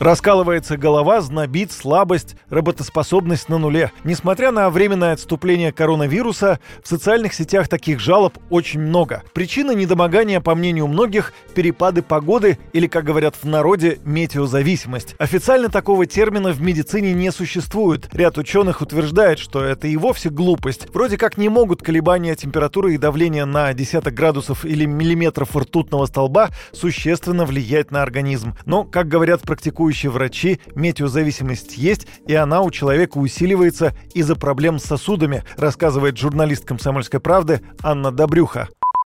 Раскалывается голова, знобит, слабость, работоспособность на нуле. Несмотря на временное отступление коронавируса, в социальных сетях таких жалоб очень много. Причина недомогания, по мнению многих, перепады погоды или, как говорят в народе, метеозависимость. Официально такого термина в медицине не существует. Ряд ученых утверждает, что это и вовсе глупость. Вроде как не могут колебания температуры и давления на десяток градусов или миллиметров ртутного столба существенно влиять на организм. Но, как говорят практикующие практикующие врачи, метеозависимость есть, и она у человека усиливается из-за проблем с сосудами, рассказывает журналист «Комсомольской правды» Анна Добрюха.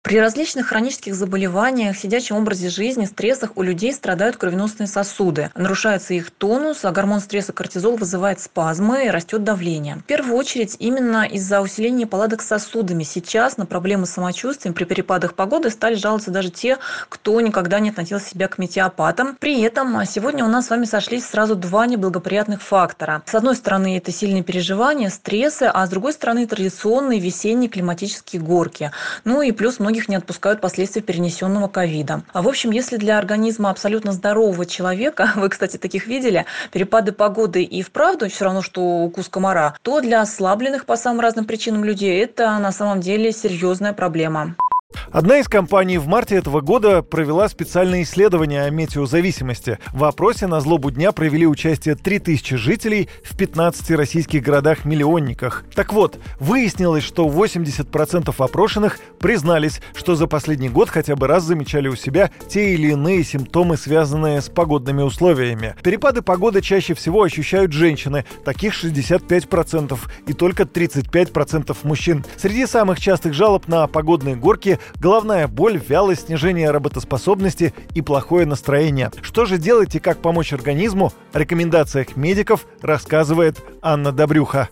При различных хронических заболеваниях, сидячем образе жизни, стрессах у людей страдают кровеносные сосуды. Нарушается их тонус, а гормон стресса кортизол вызывает спазмы и растет давление. В первую очередь именно из-за усиления паладок с сосудами сейчас на проблемы с самочувствием при перепадах погоды стали жаловаться даже те, кто никогда не относил себя к метеопатам. При этом сегодня у нас с вами сошлись сразу два неблагоприятных фактора. С одной стороны это сильные переживания, стрессы, а с другой стороны традиционные весенние климатические горки. Ну и плюс многие многих не отпускают последствия перенесенного ковида. А в общем, если для организма абсолютно здорового человека, вы, кстати, таких видели, перепады погоды и вправду все равно, что укус комара, то для ослабленных по самым разным причинам людей это на самом деле серьезная проблема. Одна из компаний в марте этого года провела специальное исследование о метеозависимости. В опросе на злобу дня провели участие 3000 жителей в 15 российских городах-миллионниках. Так вот, выяснилось, что 80% опрошенных признались, что за последний год хотя бы раз замечали у себя те или иные симптомы, связанные с погодными условиями. Перепады погоды чаще всего ощущают женщины, таких 65%, и только 35% мужчин. Среди самых частых жалоб на погодные горки головная боль, вялость, снижение работоспособности и плохое настроение. Что же делать и как помочь организму? О рекомендациях медиков рассказывает Анна Добрюха.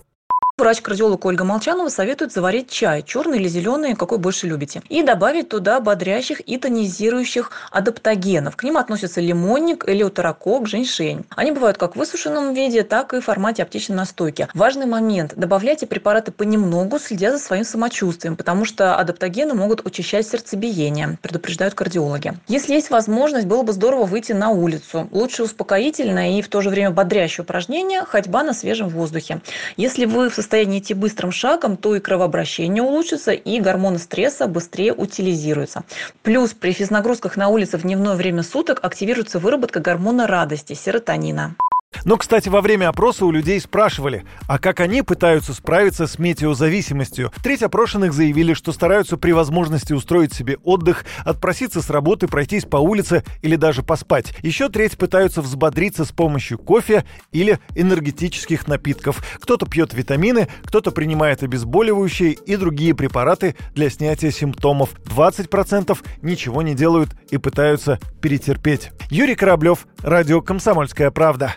Врач-кардиолог Ольга Молчанова советует заварить чай, черный или зеленый, какой больше любите, и добавить туда бодрящих и тонизирующих адаптогенов. К ним относятся лимонник, элеутерокок, женьшень. Они бывают как в высушенном виде, так и в формате аптечной настойки. Важный момент. Добавляйте препараты понемногу, следя за своим самочувствием, потому что адаптогены могут учащать сердцебиение, предупреждают кардиологи. Если есть возможность, было бы здорово выйти на улицу. Лучше успокоительное и в то же время бодрящее упражнение – ходьба на свежем воздухе. Если вы в состоянии идти быстрым шагом, то и кровообращение улучшится, и гормоны стресса быстрее утилизируются. Плюс при физнагрузках на улице в дневное время суток активируется выработка гормона радости – серотонина. Но, кстати, во время опроса у людей спрашивали, а как они пытаются справиться с метеозависимостью. Треть опрошенных заявили, что стараются при возможности устроить себе отдых, отпроситься с работы, пройтись по улице или даже поспать. Еще треть пытаются взбодриться с помощью кофе или энергетических напитков. Кто-то пьет витамины, кто-то принимает обезболивающие и другие препараты для снятия симптомов. 20% ничего не делают и пытаются перетерпеть. Юрий Кораблев, Радио «Комсомольская правда».